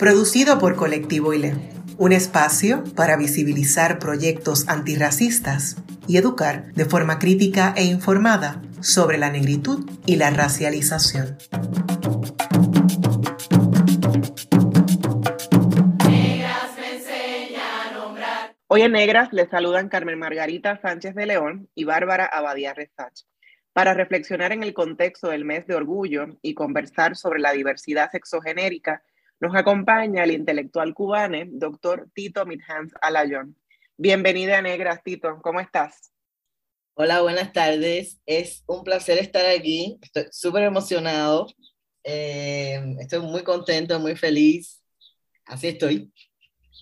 producido por Colectivo ILE, un espacio para visibilizar proyectos antirracistas y educar de forma crítica e informada sobre la negritud y la racialización. Hoy en Negras les saludan Carmen Margarita Sánchez de León y Bárbara Abadía Resach para reflexionar en el contexto del mes de orgullo y conversar sobre la diversidad sexogenérica nos acompaña el intelectual cubano, doctor Tito Midhans Alayón. Bienvenida Negras, Tito. ¿Cómo estás? Hola, buenas tardes. Es un placer estar aquí. Estoy súper emocionado. Eh, estoy muy contento, muy feliz. Así estoy.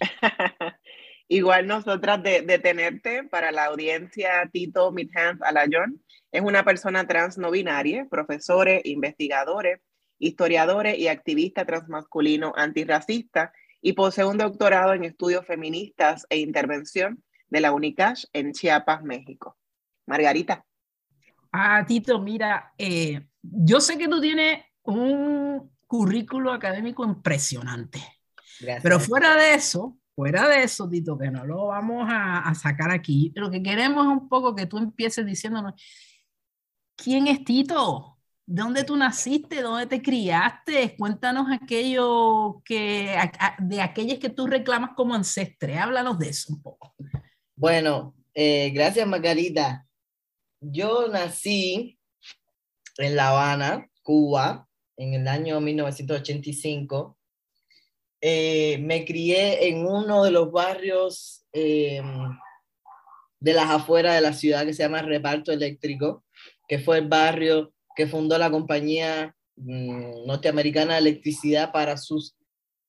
Igual nosotras de, de, tenerte para la audiencia, Tito Midhans Alayón es una persona trans no binaria, profesores, investigadores, historiadores y activista transmasculino antirracista y posee un doctorado en estudios feministas e intervención de la UNICASH en Chiapas, México. Margarita. Ah, Tito, mira, eh, yo sé que tú tienes un currículo académico impresionante, pero fuera de eso, fuera de eso, Tito, que no lo vamos a, a sacar aquí, lo que queremos es un poco que tú empieces diciéndonos, ¿quién es Tito? ¿Dónde tú naciste? ¿Dónde te criaste? Cuéntanos aquello que, de aquellas que tú reclamas como ancestre. Háblanos de eso un poco. Bueno, eh, gracias Margarita. Yo nací en La Habana, Cuba, en el año 1985. Eh, me crié en uno de los barrios eh, de las afueras de la ciudad que se llama Reparto Eléctrico, que fue el barrio que fundó la compañía mm, norteamericana de electricidad para sus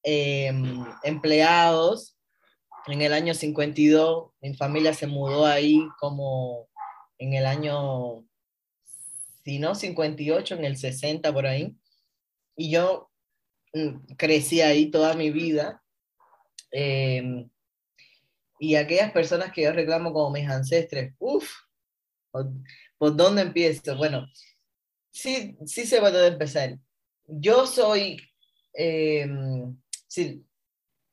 em, empleados. En el año 52, mi familia se mudó ahí como en el año, si no 58, en el 60 por ahí. Y yo mm, crecí ahí toda mi vida. Em, y aquellas personas que yo reclamo como mis ancestres, uff, ¿por dónde empiezo? Bueno, sí, sí se puede empezar. Yo soy, eh, sí,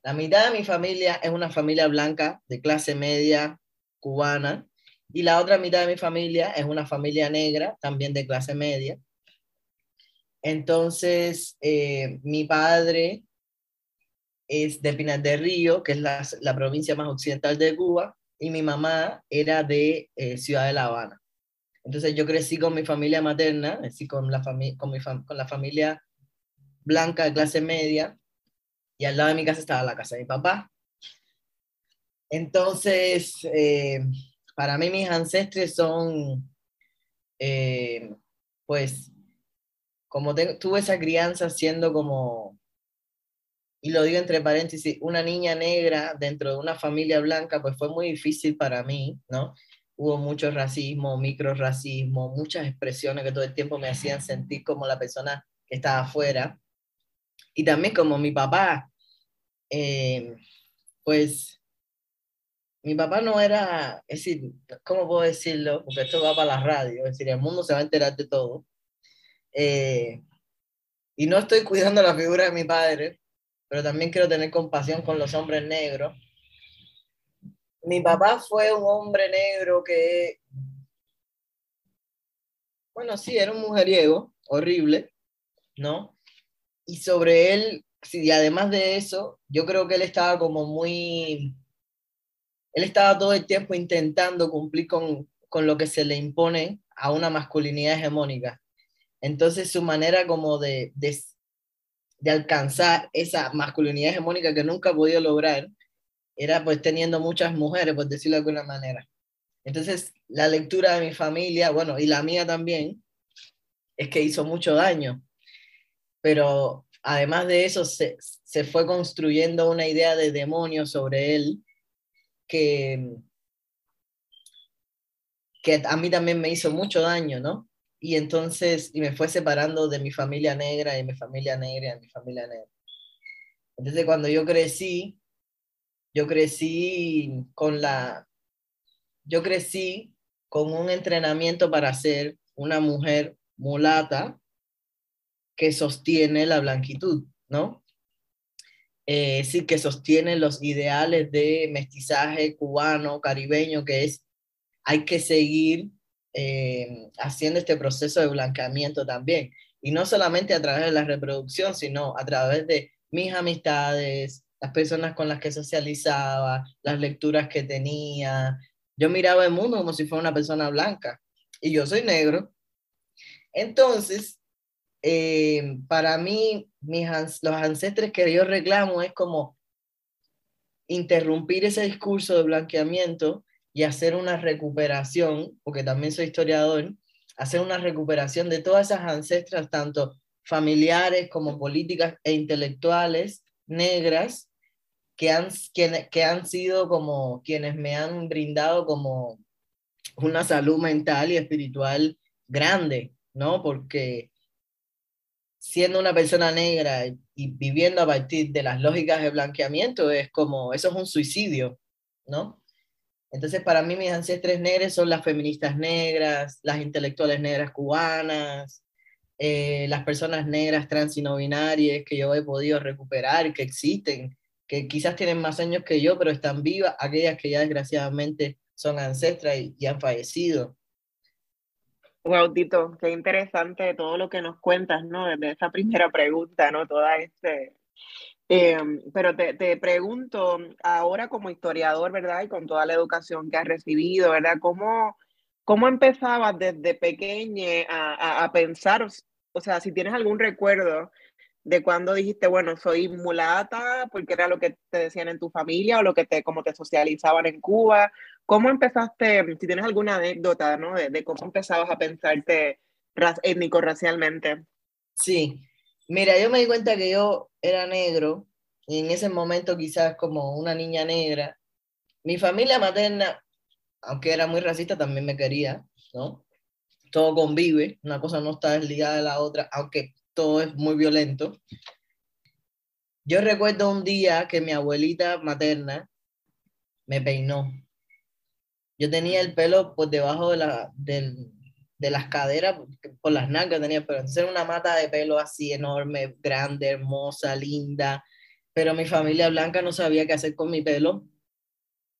la mitad de mi familia es una familia blanca de clase media cubana y la otra mitad de mi familia es una familia negra también de clase media. Entonces, eh, mi padre es de Pinar del Río, que es la, la, provincia más occidental de Cuba, y mi mamá era de eh, Ciudad de La Habana. Entonces yo crecí con mi familia materna, así con la, con, mi con la familia blanca de clase media, y al lado de mi casa estaba la casa de mi papá. Entonces, eh, para mí mis ancestres son, eh, pues, como tuve esa crianza siendo como, y lo digo entre paréntesis, una niña negra dentro de una familia blanca, pues fue muy difícil para mí, ¿no? Hubo mucho racismo, microracismo, muchas expresiones que todo el tiempo me hacían sentir como la persona que estaba afuera. Y también como mi papá, eh, pues mi papá no era, es decir, ¿cómo puedo decirlo? Porque esto va para la radio, es decir, el mundo se va a enterar de todo. Eh, y no estoy cuidando la figura de mi padre, pero también quiero tener compasión con los hombres negros mi papá fue un hombre negro que, bueno, sí, era un mujeriego, horrible, ¿no? Y sobre él, y además de eso, yo creo que él estaba como muy, él estaba todo el tiempo intentando cumplir con, con lo que se le impone a una masculinidad hegemónica. Entonces su manera como de, de, de alcanzar esa masculinidad hegemónica que nunca ha podido lograr, era pues teniendo muchas mujeres, por decirlo de alguna manera. Entonces, la lectura de mi familia, bueno, y la mía también, es que hizo mucho daño. Pero además de eso, se, se fue construyendo una idea de demonio sobre él que, que a mí también me hizo mucho daño, ¿no? Y entonces, y me fue separando de mi familia negra y mi familia negra y mi familia negra. Entonces, cuando yo crecí, yo crecí con la, yo crecí con un entrenamiento para ser una mujer mulata que sostiene la blanquitud, ¿no? Eh, sí, que sostiene los ideales de mestizaje cubano, caribeño, que es, hay que seguir eh, haciendo este proceso de blanqueamiento también. Y no solamente a través de la reproducción, sino a través de mis amistades, las personas con las que socializaba, las lecturas que tenía. Yo miraba el mundo como si fuera una persona blanca y yo soy negro. Entonces, eh, para mí, mis, los ancestres que yo reclamo es como interrumpir ese discurso de blanqueamiento y hacer una recuperación, porque también soy historiador, hacer una recuperación de todas esas ancestras, tanto familiares como políticas e intelectuales negras, que han, que han sido como quienes me han brindado como una salud mental y espiritual grande, ¿no? Porque siendo una persona negra y viviendo a partir de las lógicas de blanqueamiento, es como, eso es un suicidio, ¿no? Entonces, para mí, mis ancestres negros son las feministas negras, las intelectuales negras cubanas, eh, las personas negras trans y no binarias que yo he podido recuperar, que existen, que quizás tienen más años que yo, pero están vivas, aquellas que ya desgraciadamente son ancestras y, han fallecido. Wow, qué interesante todo lo que nos cuentas, ¿no? Desde esa primera pregunta, ¿no? Toda este... Em, pero te, te, pregunto, ahora como historiador, ¿verdad? Y con toda la educación que has recibido, ¿verdad? ¿Cómo, cómo empezabas desde pequeña a, a, pensar, o sea, si tienes algún recuerdo de cuando dijiste, bueno, soy mulata, porque era lo que te decían en tu familia o lo que te, como te socializaban en Cuba, ¿Cómo empezaste, si tienes alguna anécdota, ¿no? De, cómo empezabas a pensarte étnico-racialmente? Sí, mira, yo me di cuenta que yo era negro y en ese momento quizás como una niña negra. Mi familia materna, aunque era muy racista, también me quería, ¿no? Todo convive, una cosa no está desligada de la otra, aunque todo es muy violento. Yo recuerdo un día que mi abuelita materna me peinó yo tenía el pelo por debajo de, la, de las caderas, por las nalgas tenía el pelo. Entonces era una mata de pelo así enorme, grande, hermosa, linda. Pero mi familia blanca no sabía qué hacer con mi pelo.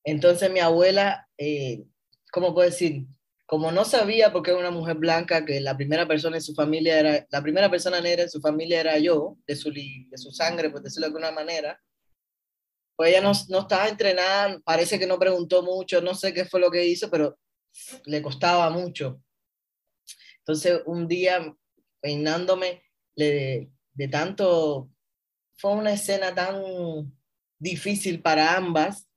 Entonces mi abuela, eh, ¿cómo puedo decir? Como no sabía porque era una mujer blanca, que la primera persona en su familia era, la primera persona negra en su familia era yo, de su, de su sangre, por decirlo de alguna manera, pues ella no, no, estaba entrenada, parece que no preguntó mucho, no sé qué fue lo que hizo, pero le costaba mucho. Entonces, un día, peinándome, le, de tanto, fue una escena tan difícil para ambas,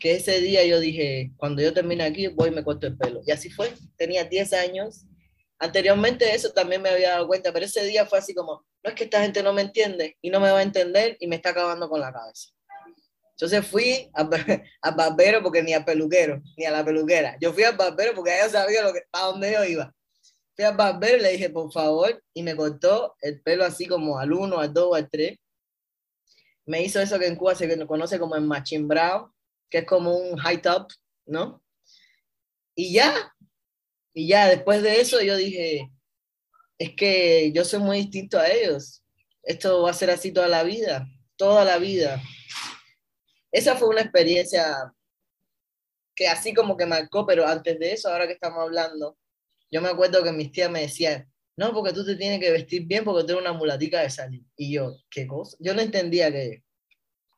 que ese día yo dije, cuando yo termine aquí, voy y me corto el pelo. Y así fue, tenía 10 años. Anteriormente eso también me había dado cuenta, pero ese día fue así como, no es que esta gente no me entiende y no me va a entender y me está acabando con la cabeza. Entonces fui a, barbero porque ni a peluquero, ni a la peluquera. Yo fui al barbero porque ella sabía lo que, a dónde yo iba. Fui al barbero y le dije, por favor, y me cortó el pelo así como al 1, al 2, al 3. Me hizo eso que en Cuba se conoce como el machimbrao, que es como un high top, ¿no? Y ya, y ya después de eso yo dije, es que yo soy muy distinto a ellos. Esto va a ser así toda la vida, toda la vida esa fue una experiencia que así como que marcó, pero antes de eso, ahora que estamos hablando, yo me acuerdo que mis tías me decían, no, porque tú te tienes que vestir bien porque tú eres una mulatica de salir. Y yo, ¿qué cosa? Yo no entendía que...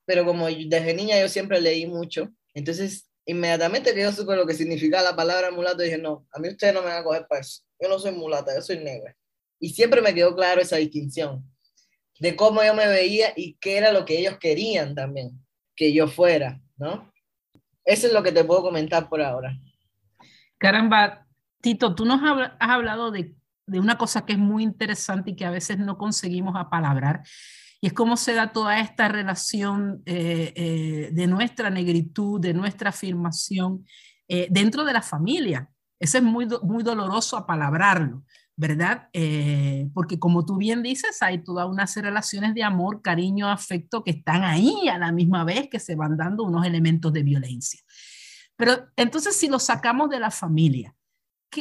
Pero como desde niña yo siempre leí mucho, entonces inmediatamente que yo supe lo que significaba la palabra mulato, dije, no, a mí ustedes no me van a coger para eso. Yo no soy mulata, yo soy negra. Y siempre me quedó claro esa distinción de cómo yo me veía y qué era lo que ellos querían también que yo fuera, ¿no? Eso es lo que te puedo comentar por ahora. Caramba, Tito, tú nos has hablado de de una cosa que es muy interesante y que a veces no conseguimos apalabrar, y es cómo se da toda esta relación eh, eh, de nuestra negritud, de nuestra afirmación eh, dentro de la familia. Eso es muy, muy doloroso apalabrarlo, ¿verdad? porque como tú bien dices, hay todas unas relaciones de amor, cariño, afecto que están ahí a la misma vez que se van dando unos elementos de violencia. Pero entonces si lo sacamos de la familia,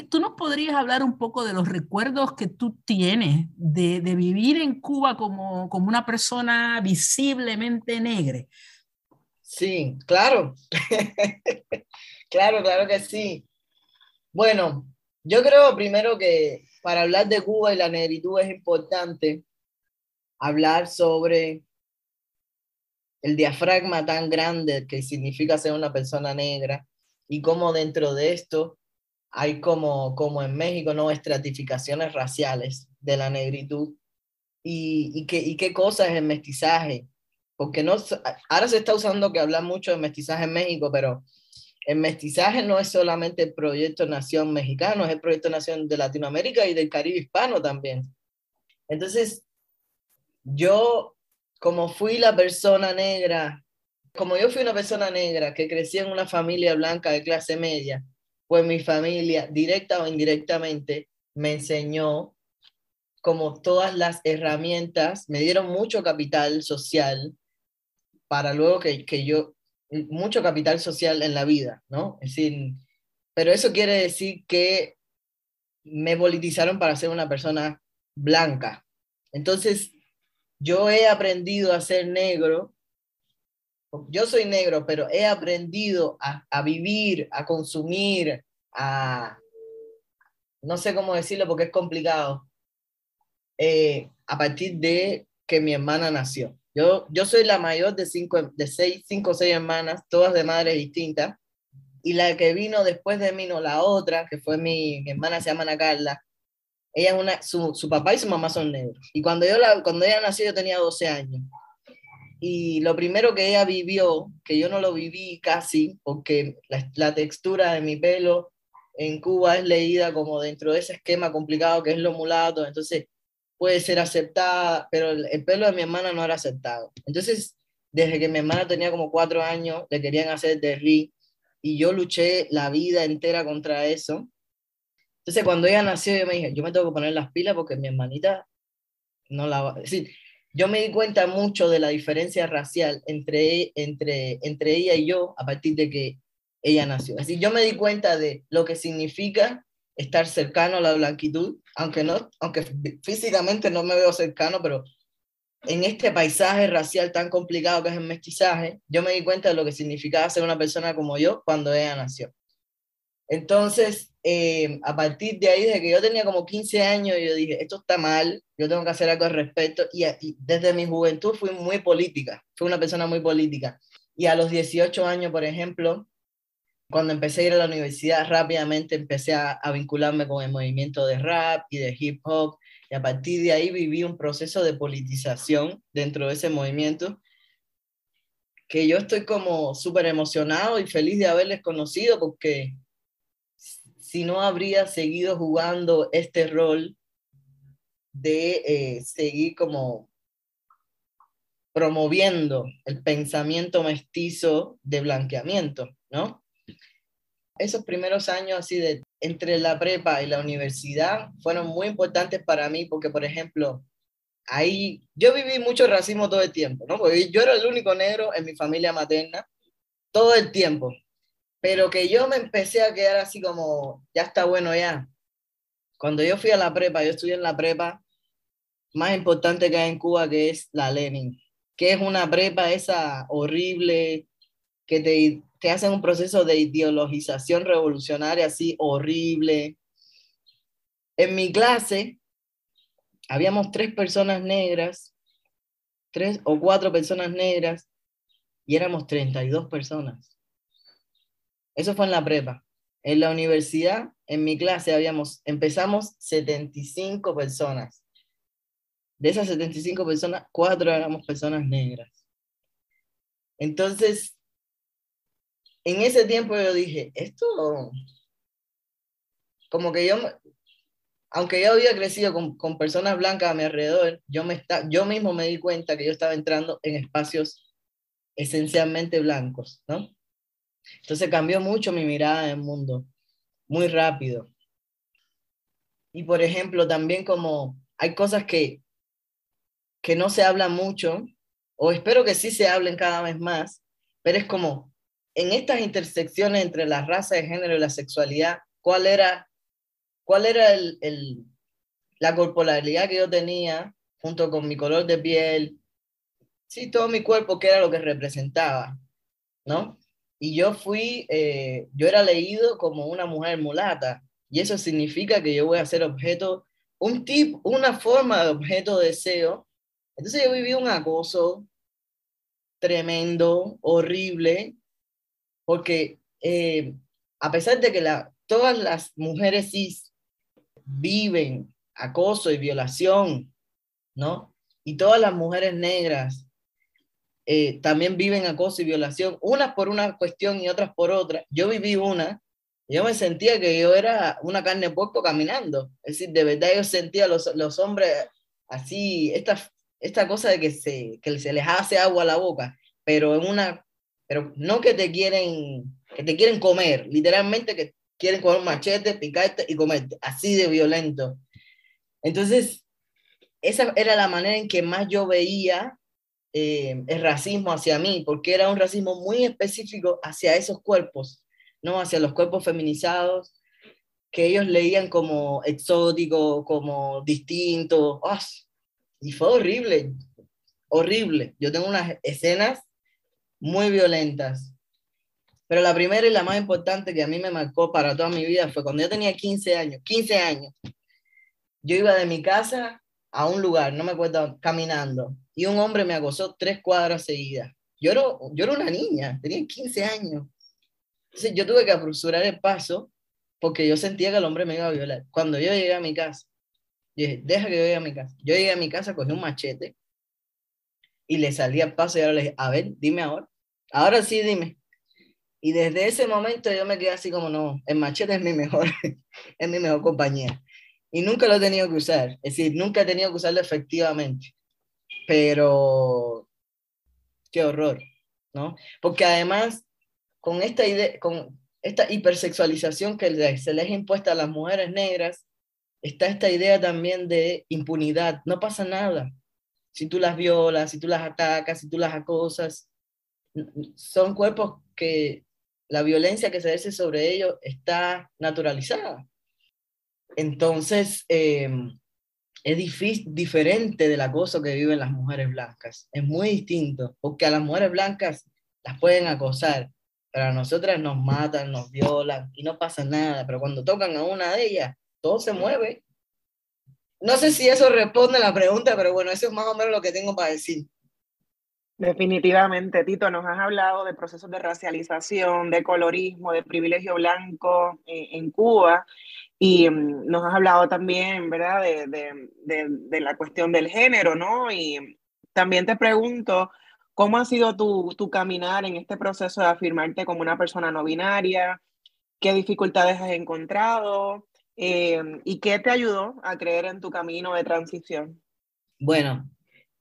¿Tú nos podrías hablar un poco de los recuerdos que tú tienes de, vivir en Cuba como, como, una persona visiblemente negra? Sí, claro. claro, claro que sí. Bueno, yo creo primero que para hablar de Cuba y la negritud es importante hablar sobre el diafragma tan grande que significa ser una persona negra y cómo dentro de esto hay como, como en México, ¿no? Estratificaciones raciales de la negritud. ¿Y, y, qué, y qué cosa es el mestizaje? Porque no, ahora se está usando que habla mucho de mestizaje en México, pero el mestizaje no es solamente el proyecto Nación Mexicano, es el proyecto Nación de Latinoamérica y del Caribe hispano también. Entonces, yo, como fui la persona negra, como yo fui una persona negra que crecí en una familia blanca de clase media, pues mi familia, directa o indirectamente, me enseñó como todas las herramientas, me dieron mucho capital social para luego que, que yo, mucho capital social en la vida, ¿no? Es decir, pero eso quiere decir que me politizaron para ser una persona blanca. Entonces, yo he aprendido a ser negro yo soy negro, pero he aprendido a, vivir, a consumir, a, no sé cómo decirlo porque es complicado, eh, a partir de que mi hermana nació. Yo, yo soy la mayor de cinco, de seis, cinco o seis hermanas, todas de madres distintas, y la que vino después de mí, no la otra, que fue mi, hermana, se llama Ana Carla, ella una, su, su, papá y su mamá son negros. Y cuando, yo la, cuando ella nació yo tenía 12 años. Y lo primero que ella vivió, que yo no lo viví casi, porque la, textura de mi pelo en Cuba es leída como dentro de ese esquema complicado que es lo mulato, entonces puede ser aceptada, pero el, pelo de mi hermana no era aceptado. Entonces, desde que mi hermana tenía como cuatro años, le querían hacer de ri y yo luché la vida entera contra eso. Entonces, cuando ella nació, yo me dije, yo me tengo que poner las pilas porque mi hermanita no la va a decir yo me di cuenta mucho de la diferencia racial entre, entre, ella y yo a partir de que ella nació. Así yo me di cuenta de lo que significa estar cercano a la blanquitud, aunque, no, aunque físicamente no me veo cercano, pero en este paisaje racial tan complicado que es el mestizaje, yo me di cuenta de lo que significaba ser una persona como yo cuando ella nació. Entonces, eh, a partir de ahí, desde que yo tenía como 15 años, yo dije, esto está mal, yo tengo que hacer algo al respecto. Y, desde mi juventud fui muy política, fui una persona muy política. Y a los 18 años, por ejemplo, cuando empecé a ir a la universidad, rápidamente empecé a, a vincularme con el movimiento de rap y de hip hop. Y a partir de ahí viví un proceso de politización dentro de ese movimiento que yo estoy como súper emocionado y feliz de haberles conocido porque si no habría seguido jugando este rol de eh, seguir como promoviendo el pensamiento mestizo de blanqueamiento, ¿no? Esos primeros años así de entre la prepa y la universidad fueron muy importantes para mí porque, por ejemplo, ahí yo viví mucho racismo todo el tiempo, ¿no? Porque yo era el único negro en mi familia materna todo el tiempo pero que yo me empecé a quedar así como, ya está bueno ya. Cuando yo fui a la prepa, yo estudié en la prepa más importante que hay en Cuba, que es la Lenin, que es una prepa esa horrible, que te, te hacen un proceso de ideologización revolucionaria así horrible. En mi clase habíamos tres personas negras, tres o cuatro personas negras, y éramos 32 personas. Eso fue en la prepa. En la universidad, en mi clase, habíamos, empezamos 75 personas. De esas 75 personas, cuatro éramos personas negras. Entonces, en ese tiempo yo dije, esto, como que yo, aunque yo había crecido con, con, personas blancas a mi alrededor, yo, me está, yo mismo me di cuenta que yo estaba entrando en espacios esencialmente blancos, ¿no? Entonces cambió mucho mi mirada del mundo, muy rápido. Y por ejemplo, también como hay cosas que, que no se hablan mucho, o espero que sí se hablen cada vez más, pero es como en estas intersecciones entre la raza, de género y la sexualidad, ¿cuál era, cuál era el, el, la corporalidad que yo tenía junto con mi color de piel? Sí, todo mi cuerpo, que era lo que representaba, ¿no? Y yo fui, eh, yo era leído como una mujer mulata, y eso significa que yo voy a ser objeto, un tipo, una forma de objeto de deseo. Entonces yo viví un acoso tremendo, horrible, porque eh, a pesar de que la, todas las mujeres cis viven acoso y violación, ¿no? Y todas las mujeres negras eh, también viven acoso y violación, unas por una cuestión y otras por otra. Yo viví una, yo me sentía que yo era una carne de puerco caminando. Es decir, de verdad yo sentía los, los hombres así, esta, esta cosa de que se, que se les hace agua a la boca, pero en una, pero no que te quieren, que te quieren comer, literalmente que quieren comer machete, picarte y comerte, así de violento. Entonces, esa era la manera en que más yo veía eh, el racismo hacia mí, porque era un racismo muy específico hacia esos cuerpos, ¿no? Hacia los cuerpos feminizados, que ellos leían como exótico, como distinto. ¡Oh! Y fue horrible, horrible. Yo tengo unas escenas muy violentas. Pero la primera y la más importante que a mí me marcó para toda mi vida fue cuando yo tenía 15 años, 15 años. Yo iba de mi casa a un lugar, no me acuerdo, caminando y un hombre me acosó tres cuadras seguidas. Yo era, yo era una niña, tenía 15 años. Entonces yo tuve que apresurar el paso porque yo sentía que el hombre me iba a violar. Cuando yo llegué a mi casa, dije, deja que yo llegue a mi casa. Yo llegué a mi casa, cogí un machete y le salí al paso y ahora le dije, a ver, dime ahora. Ahora sí, dime. Y desde ese momento yo me quedé así como, no, el machete es mi mejor, es mi mejor compañía. Y nunca lo he tenido que usar. Es decir, nunca he tenido que usarlo efectivamente pero qué horror, ¿no? Porque además, con esta idea, con esta hipersexualización que se les impuesta a las mujeres negras, está esta idea también de impunidad. No pasa nada. Si tú las violas, si tú las atacas, si tú las acosas, son cuerpos que la violencia que se ejerce sobre ellos está naturalizada. Entonces, eh, es difícil, diferente del acoso que viven las mujeres blancas. Es muy distinto, porque a las mujeres blancas las pueden acosar, pero a nosotras nos matan, nos violan y no pasa nada. Pero cuando tocan a una de ellas, todo se mueve. No sé si eso responde a la pregunta, pero bueno, eso es más o menos lo que tengo para decir. Definitivamente, Tito, nos has hablado de procesos de racialización, de colorismo, de privilegio blanco eh, en Cuba. Y mm, nos has hablado también, ¿verdad?, de, de, de, la cuestión del género, ¿no? Y también te pregunto, ¿cómo ha sido tu, tu caminar en este proceso de afirmarte como una persona no binaria? ¿Qué dificultades has encontrado? Eh, ¿Y qué te ayudó a creer en tu camino de transición? Bueno,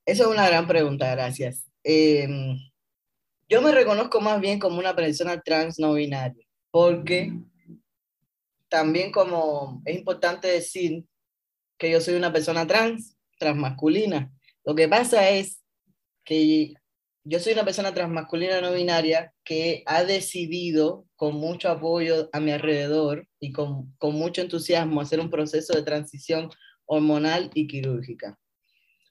eso es una gran pregunta, gracias. Eh, yo me reconozco más bien como una persona trans no binaria, porque también como es importante decir que yo soy una persona trans, transmasculina. Lo que pasa es que yo soy una persona transmasculina no binaria que ha decidido con mucho apoyo a mi alrededor y con, con mucho entusiasmo hacer un proceso de transición hormonal y quirúrgica.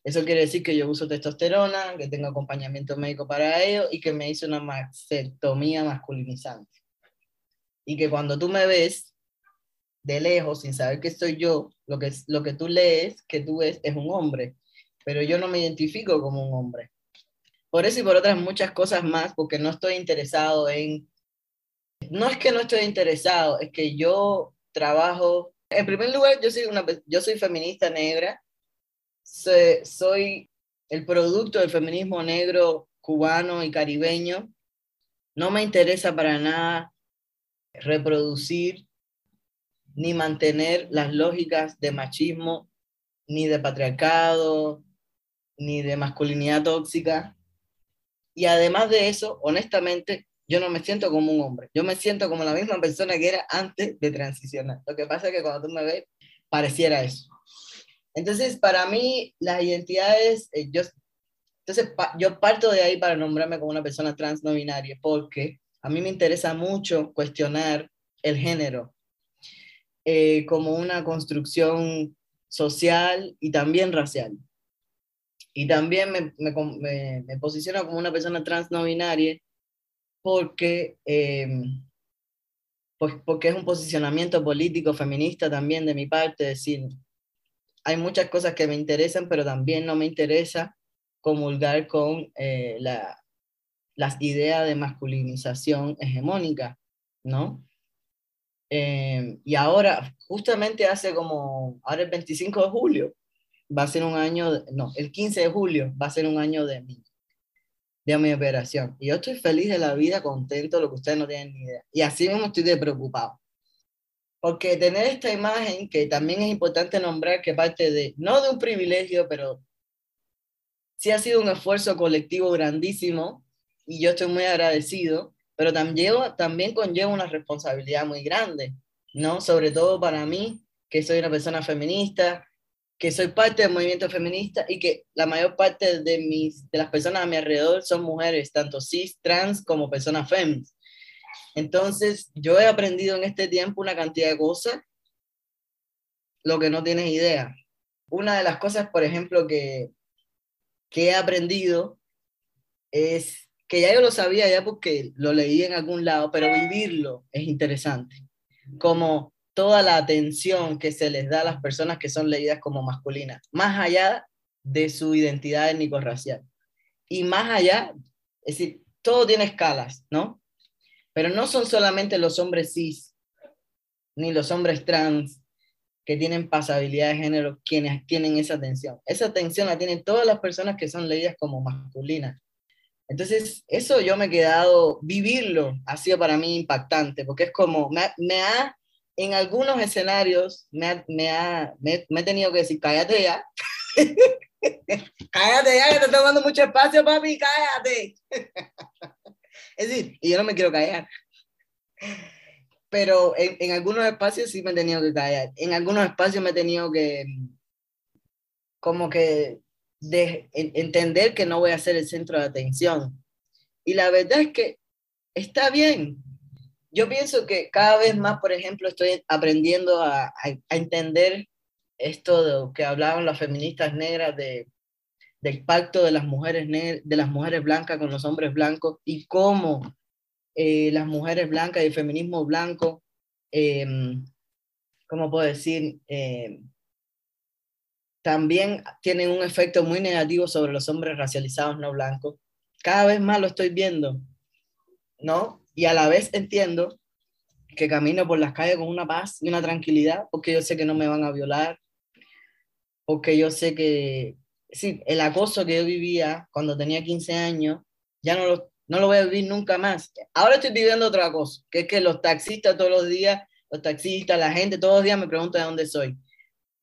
Eso quiere decir que yo uso testosterona, que tengo acompañamiento médico para ello y que me hice una mastectomía masculinizante. Y que cuando tú me ves, de lejos, sin saber que soy yo, lo que, lo que tú lees, que tú ves, es un hombre, pero yo no me identifico como un hombre. Por eso y por otras muchas cosas más, porque no estoy interesado en... No es que no estoy interesado, es que yo trabajo... En primer lugar, yo soy, una, yo soy feminista negra, soy, soy el producto del feminismo negro cubano y caribeño. No me interesa para nada reproducir ni mantener las lógicas de machismo, ni de patriarcado, ni de masculinidad tóxica. Y además de eso, honestamente, yo no me siento como un hombre. Yo me siento como la misma persona que era antes de transicionar. Lo que pasa es que cuando tú me ves, pareciera eso. Entonces, para mí, las identidades, eh, yo, entonces, yo parto de ahí para nombrarme como una persona trans no binaria, porque a mí me interesa mucho cuestionar el género eh, como una construcción social y también racial. Y también me, me, me, posiciono como una persona trans no binaria porque, eh, pues porque es un posicionamiento político feminista también de mi parte, decir, hay muchas cosas que me interesan, pero también no me interesa comulgar con eh, la, las ideas de masculinización hegemónica, ¿no? Eh, y ahora, justamente hace como, ahora el 25 de julio, va a ser un año, no, el 15 de julio va a ser un año de mi, de mi operación. Y yo estoy feliz de la vida, contento, lo que ustedes no tienen ni idea. Y así mismo estoy de preocupado. Porque tener esta imagen, que también es importante nombrar que parte de, no de un privilegio, pero sí ha sido un esfuerzo colectivo grandísimo y yo estoy muy agradecido, pero también, también conlleva una responsabilidad muy grande, ¿no? Sobre todo para mí, que soy una persona feminista, que soy parte del movimiento feminista y que la mayor parte de, mis, de las personas a mi alrededor son mujeres, tanto cis, trans como personas feministas. Entonces, yo he aprendido en este tiempo una cantidad de cosas, lo que no tienes idea. Una de las cosas, por ejemplo, que, que he aprendido es que ya yo lo sabía ya porque lo leí en algún lado, pero vivirlo es interesante. Como toda la atención que se les da a las personas que son leídas como masculinas, más allá de su identidad étnico-racial. Y más allá, es decir, todo tiene escalas, ¿no? Pero no son solamente los hombres cis, ni los hombres trans que tienen pasabilidad de género quienes tienen esa atención. Esa atención la tienen todas las personas que son leídas como masculinas. Entonces, eso yo me he quedado, vivirlo ha sido para mí impactante, porque es como, me, me ha, en algunos escenarios, me, ha, me, ha, me, he tenido que decir, cállate ya. cállate ya, que te estoy tomando mucho espacio, papi, cállate. Es decir, y yo no me quiero callar. Pero en, en, algunos espacios sí me he tenido que callar. En algunos espacios me he tenido que, como que, de, entender que no voy a ser el centro de atención. Y la verdad es que está bien. Yo pienso que cada vez más, por ejemplo, estoy aprendiendo a, a, entender esto de que hablaban las feministas negras de del pacto de las mujeres de las mujeres blancas con los hombres blancos y cómo eh, las mujeres blancas y el feminismo blanco, eh, ¿cómo puedo decir? Em, también tienen un efecto muy negativo sobre los hombres racializados no blancos. Cada vez más lo estoy viendo, ¿no? Y a la vez entiendo que camino por las calles con una paz y una tranquilidad, porque yo sé que no me van a violar, porque yo sé que, sí, el acoso que yo vivía cuando tenía 15 años, ya no lo, no lo voy a vivir nunca más. Ahora estoy viviendo otro acoso, que es que los taxistas todos los días, los taxistas, la gente todos los días me pregunta de dónde soy.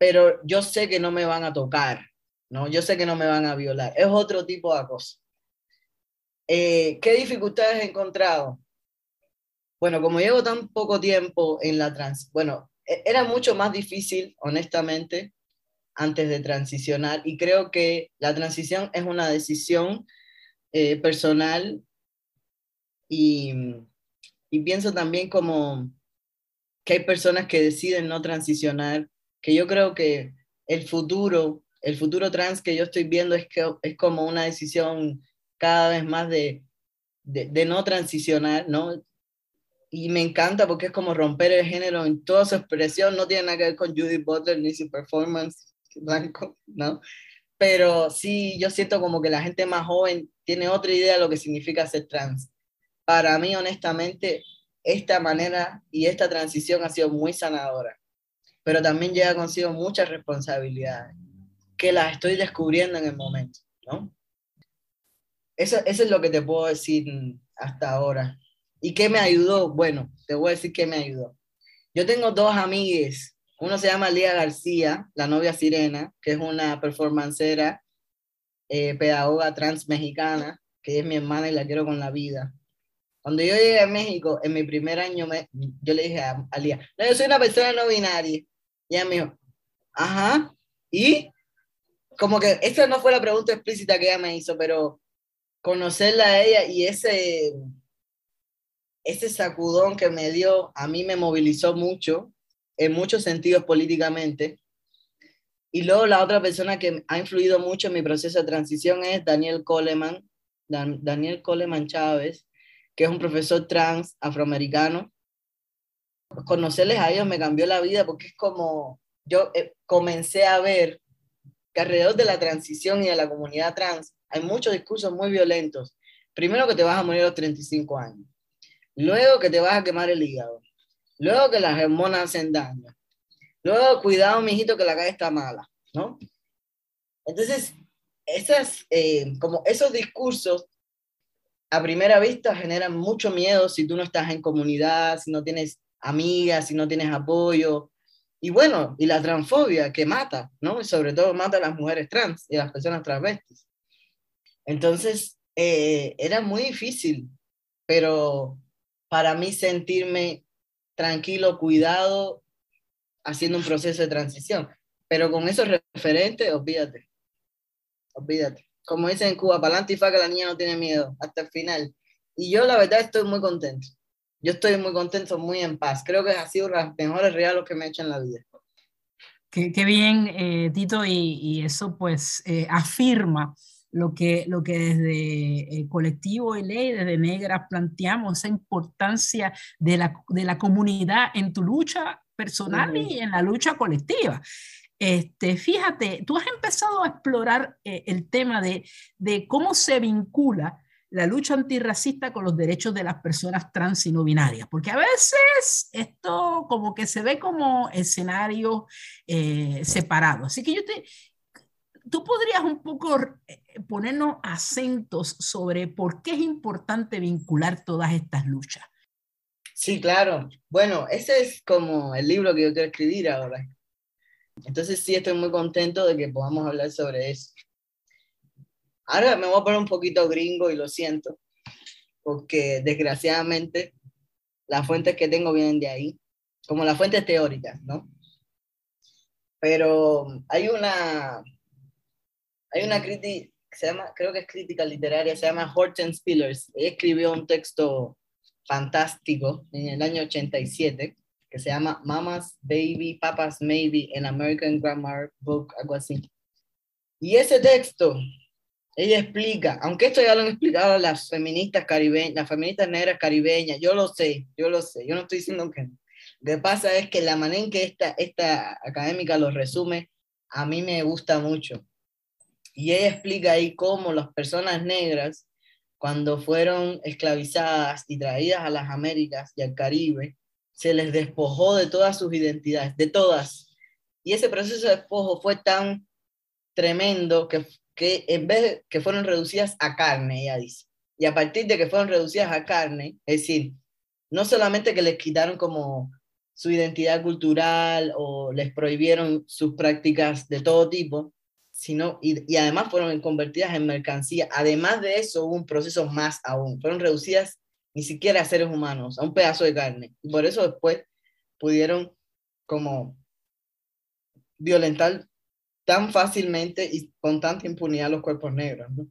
Pero yo sé que no me van a tocar, ¿no? Yo sé que no me van a violar. Es otro tipo de acoso. Eh, ¿Qué dificultades he encontrado? Bueno, como llevo tan poco tiempo en la trans, bueno, e, era mucho más difícil, honestamente, antes de transicionar y creo que la transición es una decisión eh, personal y, y pienso también como que hay personas que deciden no transicionar, que yo creo que el futuro, el futuro trans que yo estoy viendo es, que, es como una decisión cada vez más de, de, de no transicionar, ¿no? y me encanta porque es como romper el género en toda su expresión, no tiene nada que ver con Judith Butler ni su performance, blanco, ¿no? Pero sí, yo siento como que la gente más joven tiene otra idea de lo que significa ser trans. Para mí, honestamente, esta manera y esta transición ha sido muy sanadora, pero también lleva consigo muchas responsabilidades que las estoy descubriendo en el momento, ¿no? Eso, eso es lo que te puedo decir hasta ahora. ¿Y qué me ayudó? Bueno, te voy a decir qué me ayudó. Yo tengo dos amigues. Uno se llama Lía García, la novia Sirena, que es una performancera, eh, pedagoga trans mexicana, que es mi hermana y la quiero con la vida. Cuando yo llegué a México, en mi primer año, me, yo le dije a, Lía, no, yo soy una persona no binaria. Y ella me dijo, ajá, y como que esta no fue la pregunta explícita que ella me hizo, pero conocerla a ella y ese, ese sacudón que me dio, a mí me movilizó mucho, en muchos sentidos políticamente. Y luego la otra persona que ha influido mucho en mi proceso de transición es Daniel Coleman, Daniel Coleman Chávez, que es un profesor trans afroamericano. Conocerles a ellos me cambió la vida porque es como yo eh, comencé a ver que alrededor de la transición y de la comunidad trans hay muchos discursos muy violentos. Primero que te vas a morir a los 35 años. Luego que te vas a quemar el hígado. Luego que las hormonas hacen daño. Luego, cuidado, mijito, que la calle está mala, ¿no? Entonces, esas, eh, como esos discursos a primera vista generan mucho miedo si tú no estás en comunidad, si no tienes amigas, si no tienes apoyo. Y bueno, y la transfobia que mata, ¿no? Y sobre todo mata a las mujeres trans y a las personas transvestis. Entonces, eh, era muy difícil, pero para mí sentirme tranquilo, cuidado, haciendo un proceso de transición. Pero con esos referentes, olvídate, olvídate. Como dicen en Cuba, para adelante y fa que la niña no tiene miedo, hasta el final. Y yo la verdad estoy muy contento. Yo estoy muy contento, muy en paz. Creo que ha sido uno de los mejores regalos que me he hecho en la vida. Qué, qué bien, eh, Tito, y, y, eso pues eh, afirma lo que, lo que desde el colectivo y ley, desde Negras, planteamos, esa importancia de la, de la comunidad en tu lucha personal y en la lucha colectiva. Este, fíjate, tú has empezado a explorar eh, el tema de, de cómo se vincula la lucha antirracista con los derechos de las personas trans y no binarias, porque a veces esto como que se ve como escenario eh, separado. Así que yo te, tú podrías un poco eh, ponernos acentos sobre por qué es importante vincular todas estas luchas. Sí, claro. Bueno, ese es como el libro que yo quiero escribir ahora. Entonces sí estoy muy contento de que podamos hablar sobre eso. Ahora me voy a poner un poquito gringo y lo siento, porque desgraciadamente las fuentes que tengo vienen de ahí, como las fuentes teóricas, ¿no? Pero hay una, hay una crítica, se llama, creo que es crítica literaria, se llama Hortense Spillers. Ella escribió un texto fantástico en el año 87 que se llama Mama's Baby, Papa's Maybe, an American Grammar Book, algo así. Y ese texto, ella explica, aunque esto ya lo han explicado las feministas caribeñas, las feministas negras caribeñas, yo lo sé, yo lo sé, yo no estoy diciendo que Lo que pasa es que la manera en que esta, esta académica lo resume, a mí me gusta mucho. Y ella explica ahí cómo las personas negras, cuando fueron esclavizadas y traídas a las Américas y al Caribe, se les despojó de todas sus identidades, de todas. Y ese proceso de despojo fue tan tremendo que, que en vez de que fueron reducidas a carne, ella dice, y a partir de que fueron reducidas a carne, es decir, no solamente que les quitaron como su identidad cultural o les prohibieron sus prácticas de todo tipo, sino, y, además fueron convertidas en mercancía. Además de eso, hubo un proceso más aún. Fueron reducidas ni siquiera a seres humanos, a un pedazo de carne. Y por eso después pudieron como violentar tan fácilmente y con tanta impunidad los cuerpos negros. ¿no?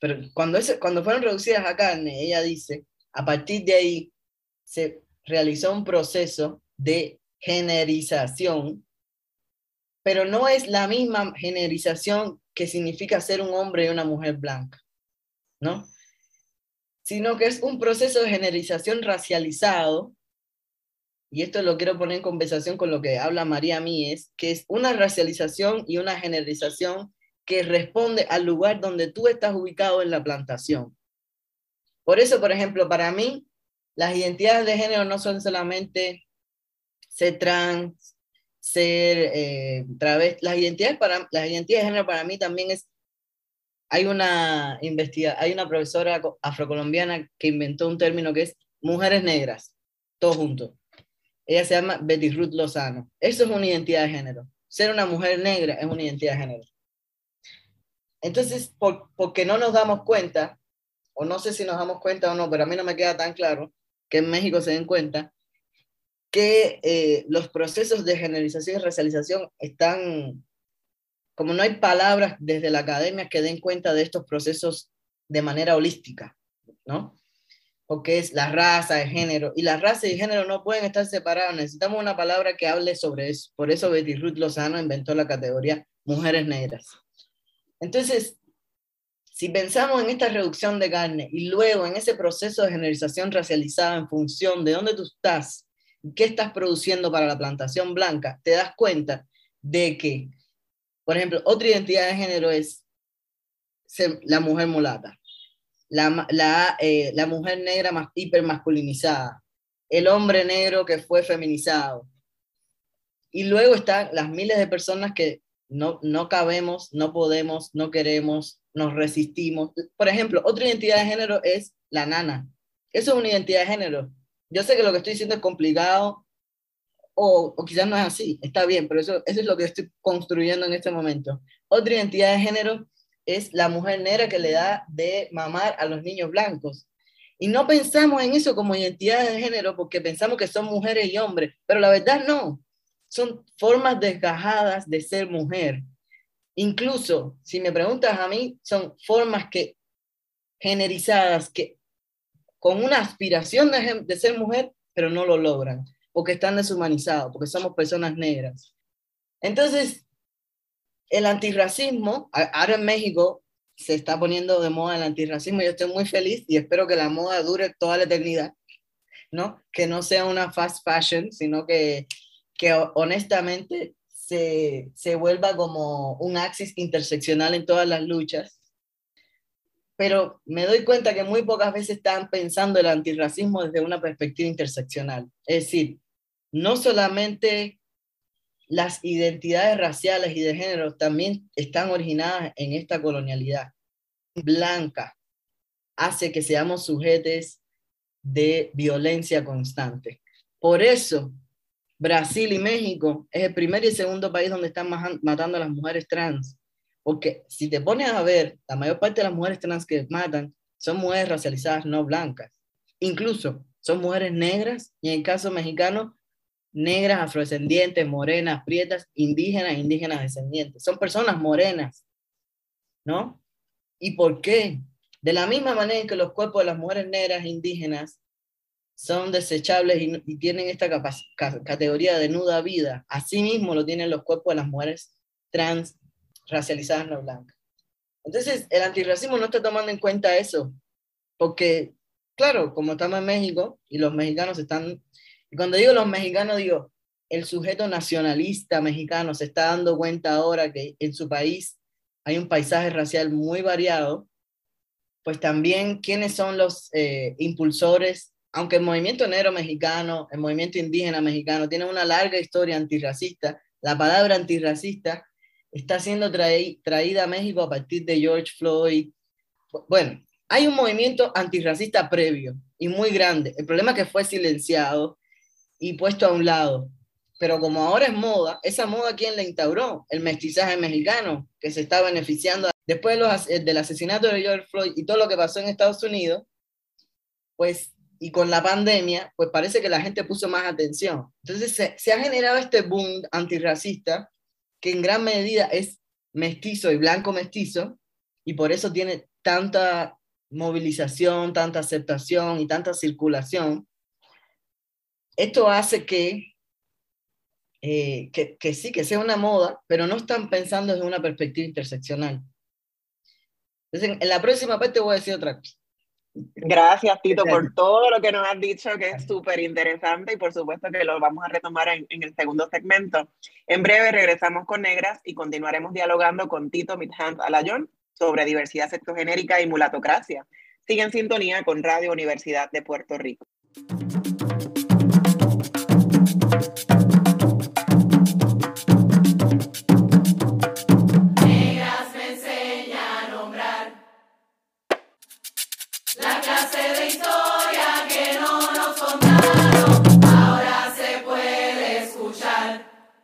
Pero cuando, ese, cuando fueron reducidas a carne, ella dice, a partir de ahí se realizó un proceso de generización pero no es la misma generización que significa ser un hombre y una mujer blanca, ¿no? Sino que es un proceso de generización racializado, y esto lo quiero poner en conversación con lo que habla María Mies, que es una racialización y una generización que responde al lugar donde tú estás ubicado en la plantación. Por eso, por ejemplo, para mí, las identidades de género no son solamente ser trans, ser eh, través, las identidades para las identidades de género para mí también es hay una investiga, hay una profesora afrocolombiana que inventó un término que es mujeres negras, todos juntos. Ella se llama Betty Ruth Lozano. Eso es una identidad de género. Ser una mujer negra es una identidad de género. Entonces, por, porque no nos damos cuenta, o no sé si nos damos cuenta o no, pero a mí no me queda tan claro que en México se den cuenta que eh, los procesos de generalización y racialización están, como no hay palabras desde la academia que den cuenta de estos procesos de manera holística, ¿no? Porque es la raza, el género, y la raza y el género no pueden estar separados, necesitamos una palabra que hable sobre eso. Por eso Betty Ruth Lozano inventó la categoría mujeres negras. Entonces, si pensamos en esta reducción de carne y luego en ese proceso de generalización racializada en función de dónde tú estás y qué estás produciendo para la plantación blanca, te das cuenta de que, por ejemplo, otra identidad de género es la mujer mulata, la, la, eh, la mujer negra más hipermasculinizada, el hombre negro que fue feminizado. Y luego están las miles de personas que no, no cabemos, no podemos, no queremos, nos resistimos. Por ejemplo, otra identidad de género es la nana. Eso es una identidad de género. Yo sé que lo que estoy diciendo es complicado o, o quizás no es así, está bien, pero eso, eso es lo que estoy construyendo en este momento. Otra identidad de género es la mujer negra que le da de mamar a los niños blancos. Y no pensamos en eso como identidad de género porque pensamos que son mujeres y hombres, pero la verdad no son formas desgajadas de ser mujer. Incluso, si me preguntas a mí, son formas que generizadas, que con una aspiración de, ser mujer, pero no lo logran, porque están deshumanizados, porque somos personas negras. Entonces, el antirracismo, ahora en México se está poniendo de moda el antirracismo, yo estoy muy feliz y espero que la moda dure toda la eternidad, ¿no? Que no sea una fast fashion, sino que que honestamente se, se vuelva como un axis interseccional en todas las luchas. Pero me doy cuenta que muy pocas veces están pensando el antirracismo desde una perspectiva interseccional. Es decir, no solamente las identidades raciales y de género también están originadas en esta colonialidad blanca, hace que seamos sujetos de violencia constante. Por eso Brasil y México es el primer y segundo país donde están matando a las mujeres trans. Porque si te pones a ver, la mayor parte de las mujeres trans que matan son mujeres racializadas no blancas. Incluso son mujeres negras y en el caso mexicano, negras, afrodescendientes, morenas, prietas, indígenas, indígenas descendientes. Son personas morenas, ¿no? ¿Y por qué? De la misma manera que los cuerpos de las mujeres negras indígenas son desechables y, tienen esta categoría de nuda vida. Asimismo lo tienen los cuerpos de las mujeres trans racializadas no blancas. Entonces, el antirracismo no está tomando en cuenta eso, porque, claro, como estamos en México y los mexicanos están, y cuando digo los mexicanos, digo, el sujeto nacionalista mexicano se está dando cuenta ahora que en su país hay un paisaje racial muy variado, pues también quiénes son los eh, impulsores aunque el movimiento negro mexicano, el movimiento indígena mexicano tiene una larga historia antirracista, la palabra antirracista está siendo traída a México a partir de George Floyd. Bueno, hay un movimiento antirracista previo y muy grande. El problema es que fue silenciado y puesto a un lado. Pero como ahora es moda, esa moda ¿quién la instauró? El mestizaje mexicano, que se está beneficiando después del asesinato de George Floyd y todo lo que pasó en Estados Unidos, pues y con la pandemia, pues parece que la gente puso más atención. Entonces se, ha generado este boom antirracista que en gran medida es mestizo y blanco mestizo, y por eso tiene tanta movilización, tanta aceptación y tanta circulación. Esto hace que, eh, que, que, sí, que sea una moda, pero no están pensando desde una perspectiva interseccional. Entonces, en la próxima parte voy a decir otra cosa. Gracias, Tito, por todo lo que nos has dicho, que es súper interesante y por supuesto que lo vamos a retomar en, en, el segundo segmento. En breve regresamos con Negras y continuaremos dialogando con Tito Midhand Alayón sobre diversidad sexogenérica y mulatocracia. Sigue en sintonía con Radio Universidad de Puerto Rico. Thank you.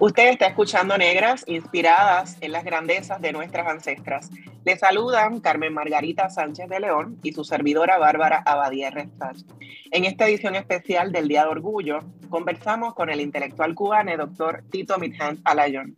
Usted está escuchando Negras, inspiradas en las grandezas de nuestras ancestras. Le saludan Carmen Margarita Sánchez de León y su servidora Bárbara Abadía Restach. En esta edición especial del Día de Orgullo, conversamos con el intelectual cubano doctor Tito Midhans Alayon.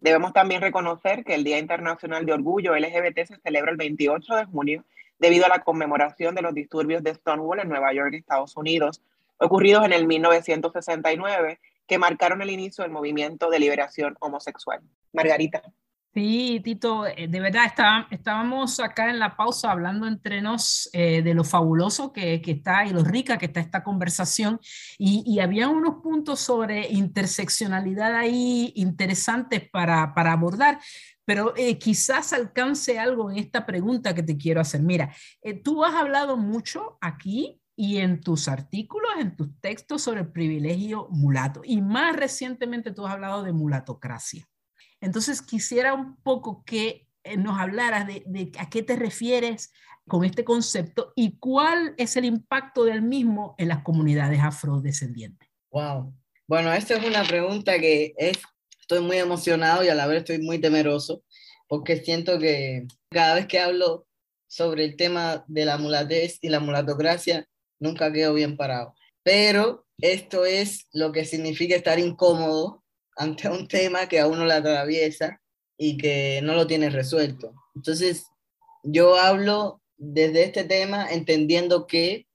Debemos también reconocer que el Día Internacional de Orgullo LGBT se celebra el 28 de junio debido a la conmemoración de los disturbios de Stonewall en Nueva York, Estados Unidos, ocurridos en el 1969 que marcaron el inicio del movimiento de liberación homosexual. Margarita. Sí, Tito, eh, de verdad está, estábamos acá en la pausa hablando entre nos eh, de lo fabuloso que, está y lo rica que está esta conversación y, había unos puntos sobre interseccionalidad ahí interesantes para, para abordar, pero eh, quizás alcance algo en esta pregunta que te quiero hacer. Mira, tú has hablado mucho aquí y en tus artículos, en tus textos sobre el privilegio mulato. Y más recientemente tú has hablado de mulatocracia. Entonces quisiera un poco que eh, nos hablaras de, a qué te refieres con este concepto y cuál es el impacto del mismo en las comunidades afrodescendientes. Wow. Bueno, esta es una pregunta que es, estoy muy emocionado y a la vez estoy muy temeroso porque siento que cada vez que hablo sobre el tema de la mulatez y la mulatocracia, nunca quedo bien parado. Pero esto es lo que significa estar incómodo ante un tema que a uno le atraviesa y que no lo tiene resuelto. Entonces, yo hablo desde este tema entendiendo que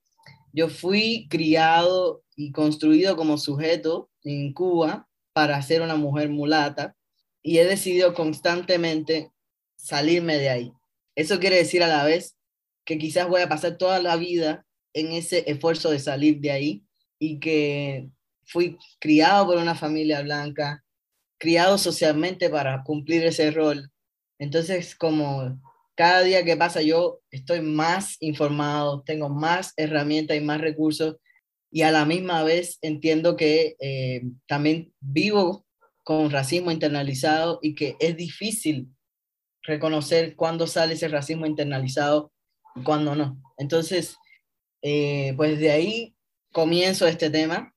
yo fui criado y construido como sujeto en Cuba para ser una mujer mulata y he decidido constantemente salirme de ahí. Eso quiere decir a la vez que quizás voy a pasar toda la vida en ese esfuerzo de salir de ahí y que fui criado por una familia blanca, criado socialmente para cumplir ese rol. Entonces, como cada día que pasa yo estoy más informado, tengo más herramientas y más recursos y a la misma vez entiendo que eh, también vivo con racismo internalizado y que es difícil reconocer cuándo sale ese racismo internalizado y cuándo no. Entonces, eh, pues de ahí comienzo este tema.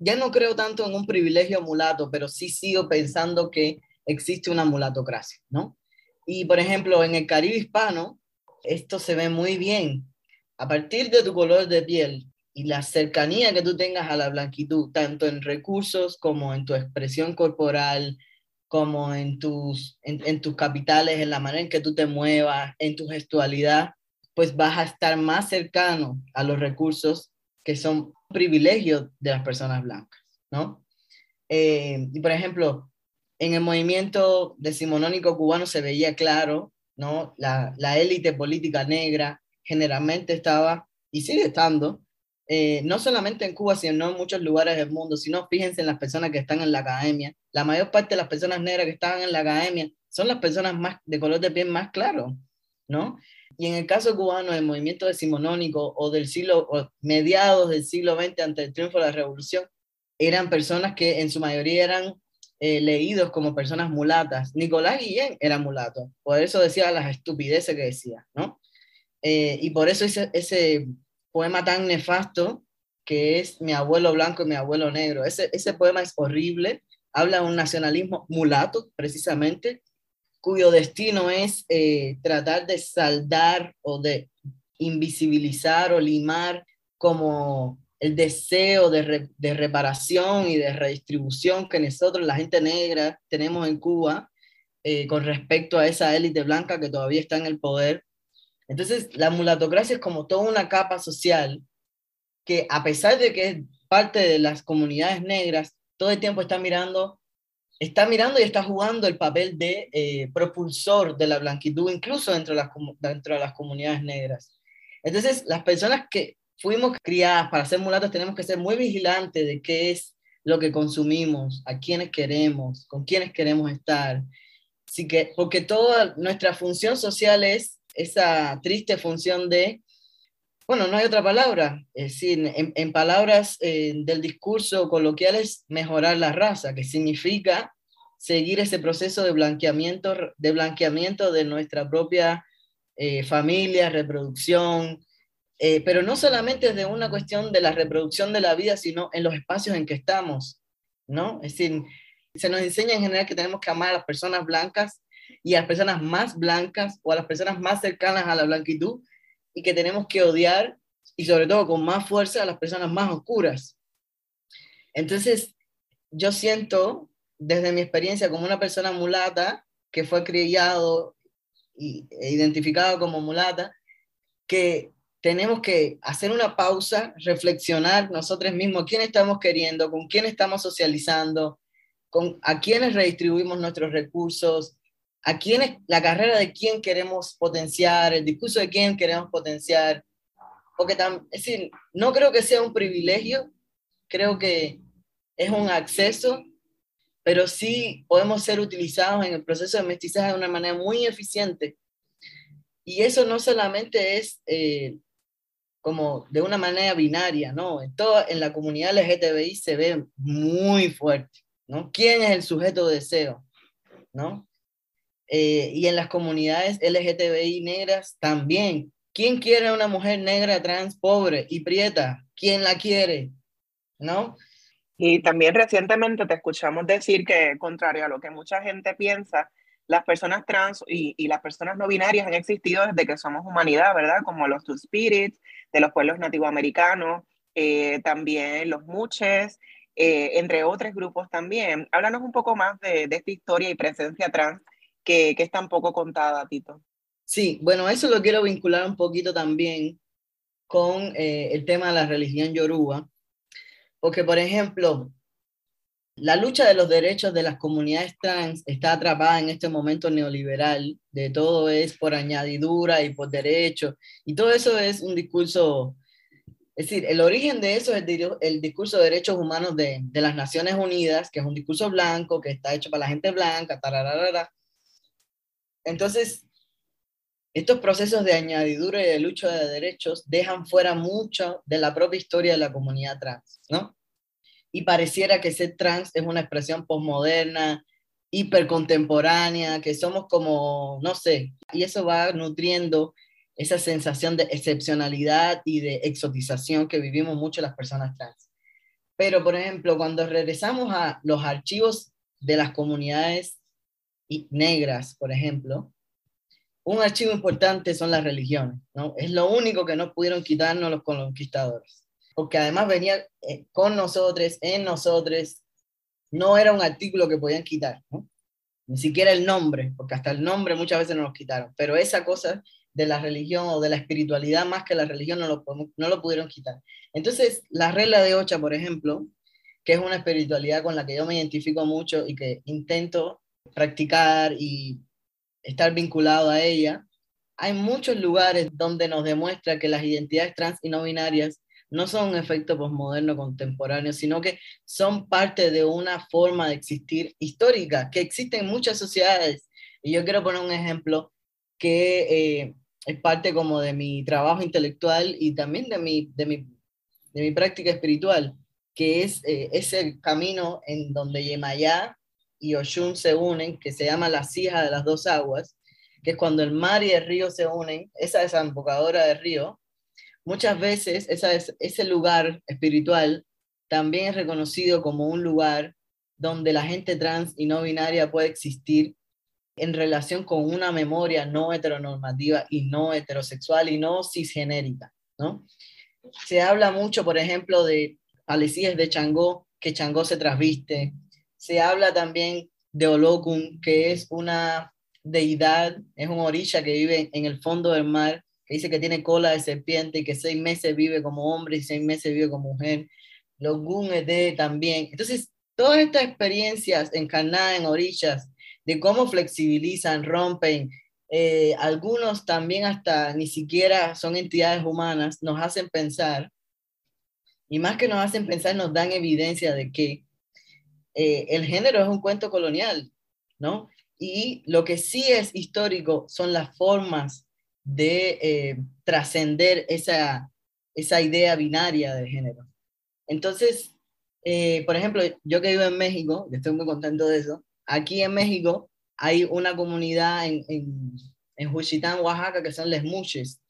Ya no creo tanto en un privilegio mulato, pero sí sigo pensando que existe una mulatocracia, ¿no? Y por ejemplo, en el Caribe hispano, esto se ve muy bien. A partir de tu color de piel y la cercanía que tú tengas a la blanquitud, tanto en recursos como en tu expresión corporal, como en tus, en, en tus capitales, en la manera en que tú te muevas, en tu gestualidad, pues vas a estar más cercano a los recursos que son privilegios de las personas blancas, ¿no? Eh, y por ejemplo, en el movimiento decimonónico cubano se veía claro, ¿no? La, la élite política negra generalmente estaba y sigue estando, eh, no solamente en Cuba, sino en muchos lugares del mundo, sino fíjense en las personas que están en la academia. La mayor parte de las personas negras que están en la academia son las personas más de color de piel más claro, ¿no? Y en el caso cubano, el movimiento decimonónico o del siglo, o mediados del siglo XX, ante el triunfo de la revolución, eran personas que en su mayoría eran eh, leídos como personas mulatas. Nicolás Guillén era mulato, por eso decía las estupideces que decía, ¿no? Eh, y por eso ese, ese poema tan nefasto que es Mi abuelo blanco y mi abuelo negro. Ese, ese poema es horrible, habla de un nacionalismo mulato, precisamente, cuyo destino es eh, tratar de saldar o de invisibilizar o limar como el deseo de, reparación y de redistribución que nosotros, la gente negra, tenemos en Cuba eh, con respecto a esa élite blanca que todavía está en el poder. Entonces, la mulatocracia es como toda una capa social que a pesar de que es parte de las comunidades negras, todo el tiempo está mirando está mirando y está jugando el papel de eh, propulsor de la blanquitud, incluso dentro de, las, comunidades negras. Entonces, las personas que fuimos criadas para ser mulatas tenemos que ser muy vigilantes de qué es lo que consumimos, a quienes queremos, con quienes queremos estar. Así que, porque toda nuestra función social es esa triste función de, bueno, no hay otra palabra, es decir, en, palabras eh, del discurso coloquial es mejorar la raza, que significa seguir ese proceso de blanqueamiento de, blanqueamiento de nuestra propia eh, familia, reproducción, eh, pero no solamente desde una cuestión de la reproducción de la vida, sino en los espacios en que estamos, ¿no? Es decir, se nos enseña en general que tenemos que amar a las personas blancas y a las personas más blancas o a las personas más cercanas a la blanquitud y que tenemos que odiar y sobre todo con más fuerza a las personas más oscuras. Entonces, yo siento desde mi experiencia como una persona mulata que fue criado y, identificado como mulata, que tenemos que hacer una pausa, reflexionar nosotros mismos quién estamos queriendo, con quién estamos socializando, con a quiénes redistribuimos nuestros recursos, a quiénes, la carrera de quién queremos potenciar, el discurso de quién queremos potenciar. Porque es decir, no creo que sea un privilegio, creo que es un acceso pero sí podemos ser utilizados en el proceso de mestizaje de una manera muy eficiente. Y eso no solamente es eh, como de una manera binaria, ¿no? En, toda, en la comunidad LGTBI se ve muy fuerte, ¿no? ¿Quién es el sujeto de deseo, ¿no? Eh, y en las comunidades LGTBI negras también. ¿Quién quiere una mujer negra, trans, pobre y prieta? ¿Quién la quiere? ¿No? Y también recientemente te escuchamos decir que, contrario a lo que mucha gente piensa, las personas trans y, y, las personas no binarias han existido desde que somos humanidad, ¿verdad? Como los Two Spirits de los pueblos nativoamericanos, eh, también los Muches, eh, entre otros grupos también. Háblanos un poco más de, de esta historia y presencia trans que, que, es tan poco contada, Tito. Sí, bueno, eso lo quiero vincular un poquito también con eh, el tema de la religión yoruba, porque, por ejemplo, la lucha de los derechos de las comunidades trans está atrapada en este momento neoliberal, de todo es por añadidura y por derecho, y todo eso es un discurso, es decir, el origen de eso es el, discurso de derechos humanos de, de, las Naciones Unidas, que es un discurso blanco, que está hecho para la gente blanca, tararara. Entonces, estos procesos de añadidura y de lucha de derechos dejan fuera mucho de la propia historia de la comunidad trans, ¿no? Y pareciera que ser trans es una expresión posmoderna, hipercontemporánea, que somos como, no sé, y eso va nutriendo esa sensación de excepcionalidad y de exotización que vivimos mucho las personas trans. Pero, por ejemplo, cuando regresamos a los archivos de las comunidades negras, por ejemplo, un archivo importante son las religiones, ¿no? Es lo único que no pudieron quitarnos los conquistadores, porque además venía eh, con nosotros, en nosotros, no era un artículo que podían quitar, ¿no? Ni siquiera el nombre, porque hasta el nombre muchas veces nos lo quitaron, pero esa cosa de la religión o de la espiritualidad más que la religión no lo, no lo pudieron quitar. Entonces, la regla de Ocha, por ejemplo, que es una espiritualidad con la que yo me identifico mucho y que intento practicar y estar vinculado a ella, hay muchos lugares donde nos demuestra que las identidades trans y no binarias no son un efecto posmoderno contemporáneo, sino que son parte de una forma de existir histórica que existe en muchas sociedades. Y yo quiero poner un ejemplo que eh, es parte como de mi trabajo intelectual y también de mi, de mi, de mi práctica espiritual, que es eh, ese camino en donde Yemayá y Oshun se unen, que se llama la cija de las dos aguas, que es cuando el mar y el río se unen, esa desembocadora del río, muchas veces esa es, ese lugar espiritual también es reconocido como un lugar donde la gente trans y no binaria puede existir en relación con una memoria no heteronormativa y no heterosexual y no cisgenérica, ¿no? Se habla mucho, por ejemplo, de Alesíes de Changó, que Changó se trasviste, se habla también de Olokun, que es una deidad, es un orilla que vive en el fondo del mar, que dice que tiene cola de serpiente y que seis meses vive como hombre y seis meses vive como mujer. Logun de también. Entonces, todas estas experiencias encarnadas en orillas, de cómo flexibilizan, rompen, eh, algunos también hasta ni siquiera son entidades humanas, nos hacen pensar, y más que nos hacen pensar, nos dan evidencia de que eh, el género es un cuento colonial, ¿no? Y lo que sí es histórico son las formas de eh, trascender esa, esa idea binaria de género. Entonces, eh, por ejemplo, yo que vivo en México, y estoy muy contento de eso, aquí en México hay una comunidad en, en, en Juchitán, Oaxaca, que son les Muches,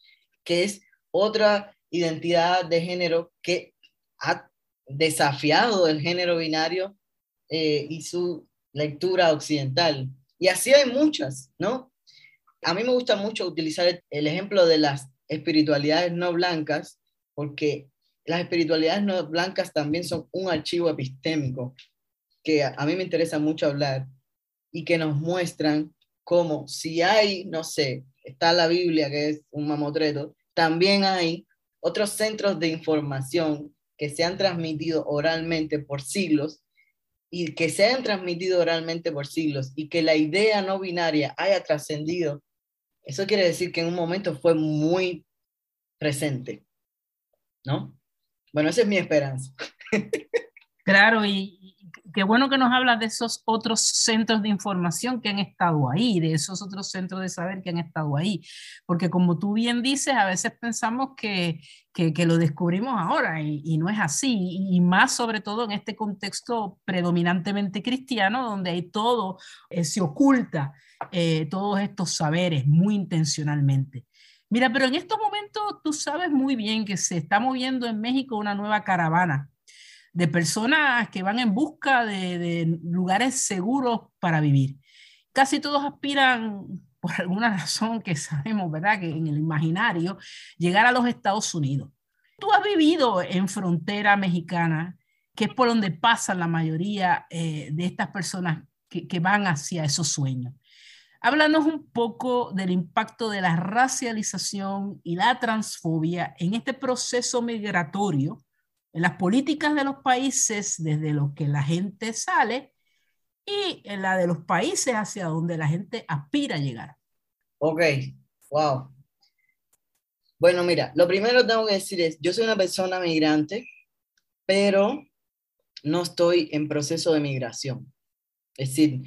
que es otra identidad de género que ha desafiado el género binario eh, y su lectura occidental. Y así hay muchas, ¿no? A mí me gusta mucho utilizar el ejemplo de las espiritualidades no blancas, porque las espiritualidades no blancas también son un archivo epistémico que a, mí me interesa mucho hablar y que nos muestran cómo si hay, no sé, está la Biblia, que es un mamotreto, también hay otros centros de información que se han transmitido oralmente por siglos y que se han transmitido oralmente por siglos y que la idea no binaria haya trascendido, eso quiere decir que en un momento fue muy presente, ¿no? Bueno, esa es mi esperanza. Claro, y, qué bueno que nos hablas de esos otros centros de información que han estado ahí, de esos otros centros de saber que han estado ahí, porque como tú bien dices, a veces pensamos que, que, lo descubrimos ahora y, no es así, y más sobre todo en este contexto predominantemente cristiano, donde hay todo, eh, se oculta eh, todos estos saberes muy intencionalmente. Mira, pero en estos momentos tú sabes muy bien que se está moviendo en México una nueva caravana de personas que van en busca de, lugares seguros para vivir. Casi todos aspiran, por alguna razón que sabemos, ¿verdad? Que en el imaginario, llegar a los Estados Unidos. Tú has vivido en frontera mexicana, que es por donde pasan la mayoría eh, de estas personas que, que van hacia esos sueños. Háblanos un poco del impacto de la racialización y la transfobia en este proceso migratorio en las políticas de los países desde los que la gente sale y en la de los países hacia donde la gente aspira a llegar. Ok, wow. Bueno, mira, lo primero que tengo que decir es, yo soy una persona migrante, pero no estoy en proceso de migración. Es decir,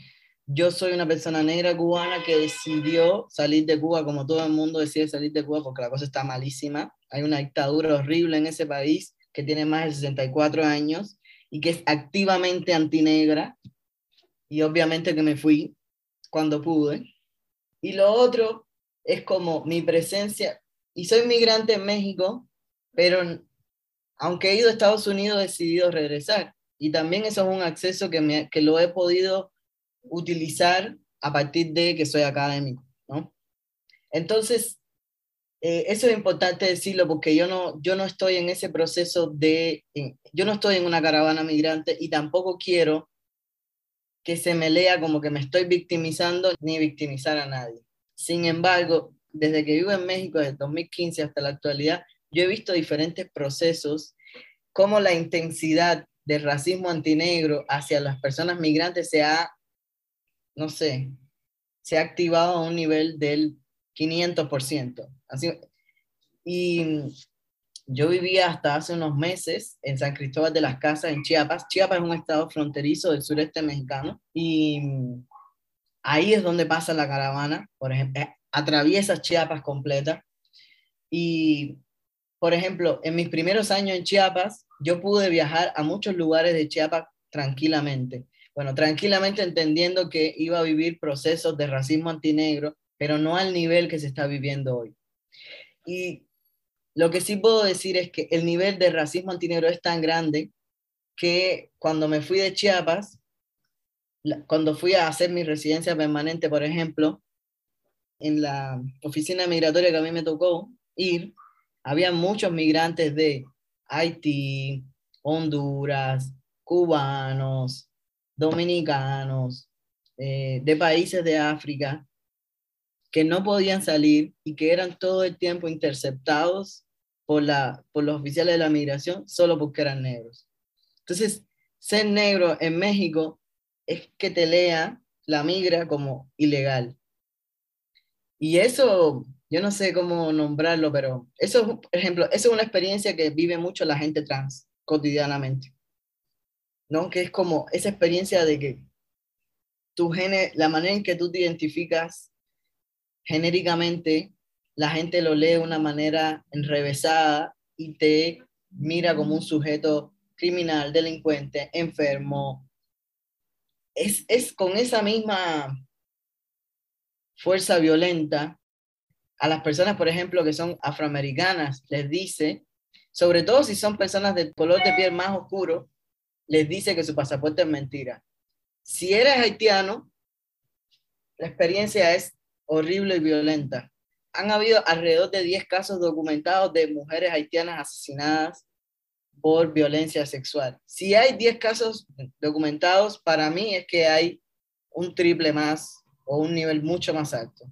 yo soy una persona negra cubana que decidió salir de Cuba, como todo el mundo decide salir de Cuba porque la cosa está malísima. Hay una dictadura horrible en ese país que tiene más de 64 años y que es activamente antinegra. Y obviamente que me fui cuando pude. Y lo otro es como mi presencia, y soy migrante en México, pero aunque he ido a Estados Unidos, he decidido regresar. Y también eso es un acceso que, me, que lo he podido utilizar a partir de que soy académico, ¿no? Entonces, eh, eso es importante decirlo porque yo no, yo no estoy en ese proceso de, yo no estoy en una caravana migrante y tampoco quiero que se me lea como que me estoy victimizando ni victimizar a nadie. Sin embargo, desde que vivo en México, desde 2015 hasta la actualidad, yo he visto diferentes procesos, como la intensidad del racismo antinegro hacia las personas migrantes se ha, no sé, se ha activado a un nivel del 500%. Así, y yo vivía hasta hace unos meses en San Cristóbal de las Casas, en Chiapas. Chiapas es un estado fronterizo del sureste mexicano y ahí es donde pasa la caravana, por ejemplo, eh, atraviesa Chiapas completa. Y, por ejemplo, en mis primeros años en Chiapas, yo pude viajar a muchos lugares de Chiapas tranquilamente. Bueno, tranquilamente entendiendo que iba a vivir procesos de racismo antinegro, pero no al nivel que se está viviendo hoy. Y lo que sí puedo decir es que el nivel de racismo antinegro es tan grande que cuando me fui de Chiapas, cuando fui a hacer mi residencia permanente, por ejemplo, en la oficina migratoria que a mí me tocó ir, había muchos migrantes de Haití, Honduras, cubanos, dominicanos, eh, de países de África, que no podían salir y que eran todo el tiempo interceptados por, la, por los oficiales de la migración solo porque eran negros. Entonces, ser negro en México es que te lea la migra como ilegal. Y eso, yo no sé cómo nombrarlo, pero eso, por ejemplo, eso es una experiencia que vive mucho la gente trans cotidianamente. ¿no? Que es como esa experiencia de que tu gene, la manera en que tú te identificas genéricamente, la gente lo lee de una manera enrevesada y te mira como un sujeto criminal, delincuente, enfermo. Es, es con esa misma fuerza violenta a las personas, por ejemplo, que son afroamericanas, les dice, sobre todo si son personas de color de piel más oscuro, les dice que su pasaporte es mentira. Si eres haitiano, la experiencia es horrible y violenta. Han habido alrededor de 10 casos documentados de mujeres haitianas asesinadas por violencia sexual. Si hay 10 casos documentados, para mí es que hay un triple más o un nivel mucho más alto.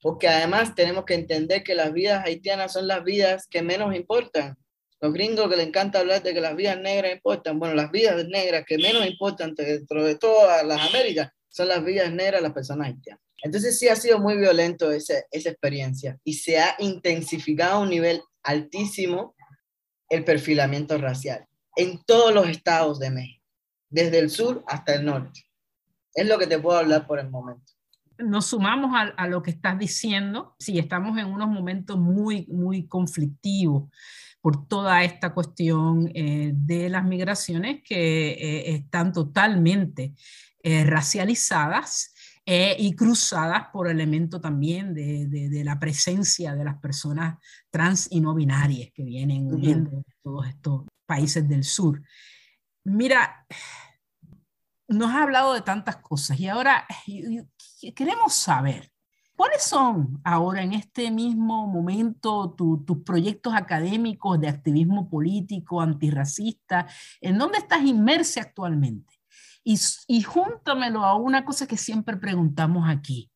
Porque además tenemos que entender que las vidas haitianas son las vidas que menos importan. Los gringos que le encanta hablar de que las vidas negras importan, bueno, las vidas negras que menos importan dentro de todas las Américas son las vidas negras de las personas haitianas. Entonces sí ha sido muy violento esa, esa experiencia y se ha intensificado a un nivel altísimo el perfilamiento racial en todos los estados de México, desde el sur hasta el norte. Es lo que te puedo hablar por el momento. Nos sumamos a, lo que estás diciendo, si estamos en unos momentos muy, muy conflictivos por toda esta cuestión eh, de las migraciones que eh, están totalmente eh, racializadas y cruzadas por elemento también de, la presencia de las personas trans y no binarias que vienen de todos estos países del sur. Mira, nos ha hablado de tantas cosas y ahora queremos saber, ¿cuáles son ahora en este mismo momento tus proyectos académicos de activismo político, antirracista? ¿En dónde estás inmersa actualmente? Y, y júntamelo a una cosa que siempre preguntamos aquí,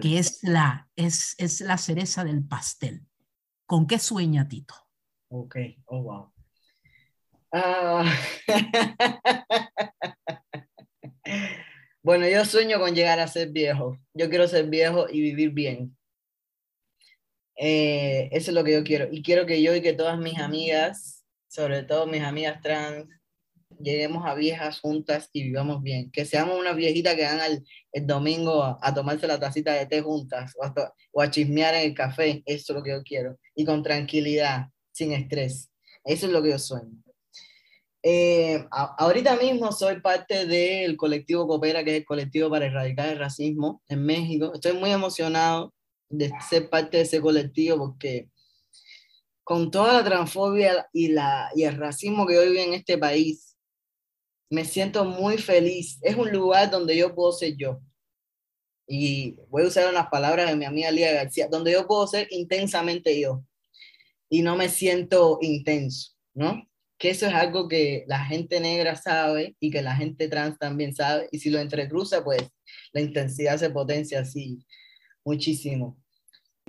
que es la, es, es la cereza del pastel. ¿Con qué sueña Tito? Ok, oh wow. Ah. Bueno, yo sueño con llegar a ser viejo. Yo quiero ser viejo y vivir bien. Eh, eso es lo que yo quiero. Y quiero que yo y que todas mis amigas, sobre todo mis amigas trans, lleguemos a viejas juntas y vivamos bien. Que seamos una viejita que van el domingo a, tomarse la tacita de té juntas o a, o a chismear en el café. Eso es lo que yo quiero. Y con tranquilidad, sin estrés. Eso es lo que yo sueño. Eh, ahorita mismo soy parte del colectivo Coopera, que es el colectivo para erradicar el racismo en México. Estoy muy emocionado de ser parte de ese colectivo porque con toda la transfobia y, la, y el racismo que hoy vive en este país, me siento muy feliz. Es un lugar donde yo puedo ser yo. Y voy a usar unas palabras de mi amiga Lía García, donde yo puedo ser intensamente yo. Y no me siento intenso, ¿no? que eso es algo que la gente negra sabe y que la gente trans también sabe, y si lo entrecruza, pues la intensidad se potencia así muchísimo.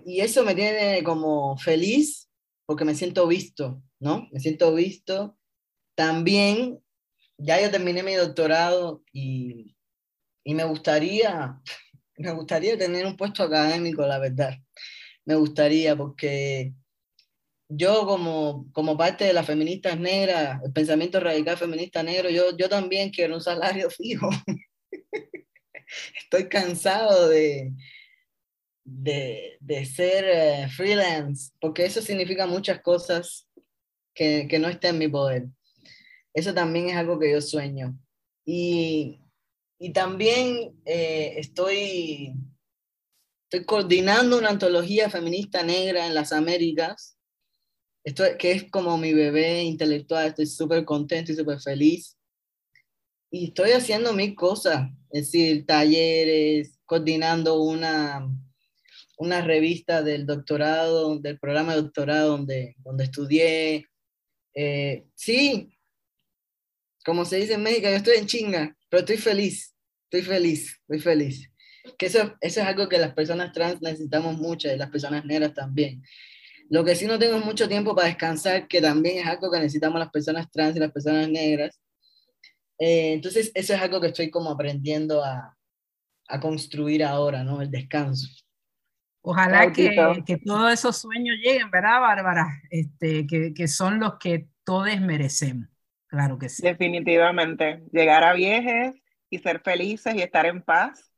Y eso me tiene como feliz porque me siento visto, ¿no? Me siento visto. También, ya yo terminé mi doctorado y, y me gustaría, me gustaría tener un puesto académico, la verdad. Me gustaría porque yo como, como parte de las feministas negras, el pensamiento radical feminista negro, yo, yo también quiero un salario fijo. Estoy cansado de, de, de ser eh, freelance, porque eso significa muchas cosas que, que no estén en mi poder. Eso también es algo que yo sueño. Y, y también eh, estoy, estoy coordinando una antología feminista negra en las Américas esto que es como mi bebé intelectual, estoy súper contento y súper feliz. Y estoy haciendo mil cosas, es decir, talleres, coordinando una, una revista del doctorado, del programa de doctorado donde, donde estudié. Eh, sí, como se dice en México, yo estoy en chinga, pero estoy feliz, estoy feliz, estoy feliz. Que eso, eso es algo que las personas trans necesitamos mucho y las personas negras también. Lo que sí no tengo mucho tiempo para descansar, que también es algo que necesitamos las personas trans y las personas negras. Eh, entonces, eso es algo que estoy como aprendiendo a, a construir ahora, ¿no? El descanso. Ojalá que, que, todos esos sueños lleguen, ¿verdad, Bárbara? Este, que, que son los que todos merecemos. Claro que sí. Definitivamente. Llegar a viejes y ser felices y estar en paz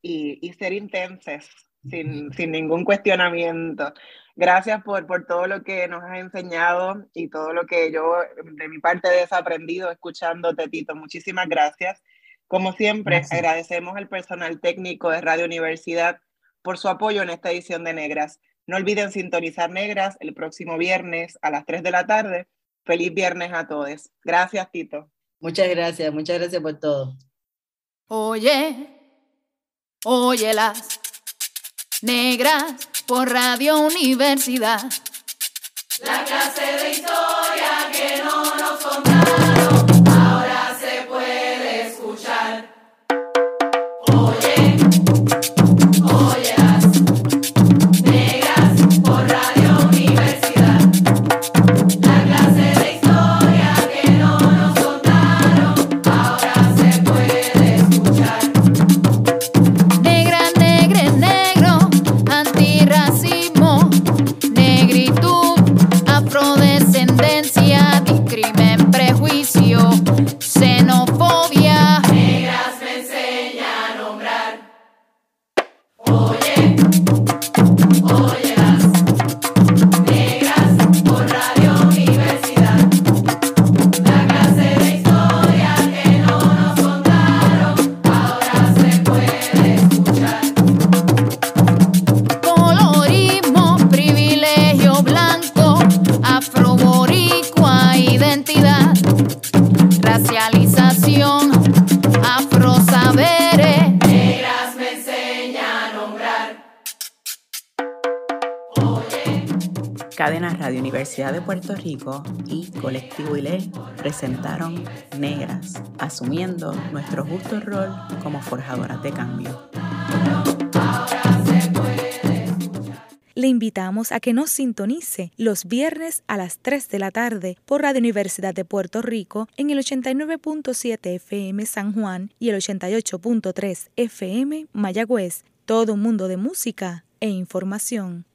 y, y ser intensos, sin, sin, ningún cuestionamiento. Gracias por, por todo lo que nos has enseñado y todo lo que yo de mi parte he desaprendido escuchándote, Tito. Muchísimas gracias. Como siempre, agradecemos al personal técnico de Radio Universidad por su apoyo en esta edición de Negras. No olviden sintonizar Negras el próximo viernes a las 3 de la tarde. Feliz viernes a todos. Gracias, Tito. Muchas gracias, muchas gracias por todo. Oye, oye las negras por Radio Universidad. La clase de historia y Colectivo ILE presentaron Negras, asumiendo nuestro justo rol como forjadoras de cambio. Le invitamos a que nos sintonice los viernes a las 3 de la tarde por Radio Universidad de Puerto Rico en el 89.7 FM San Juan y el 88.3 FM Mayagüez. Todo un mundo de música e información.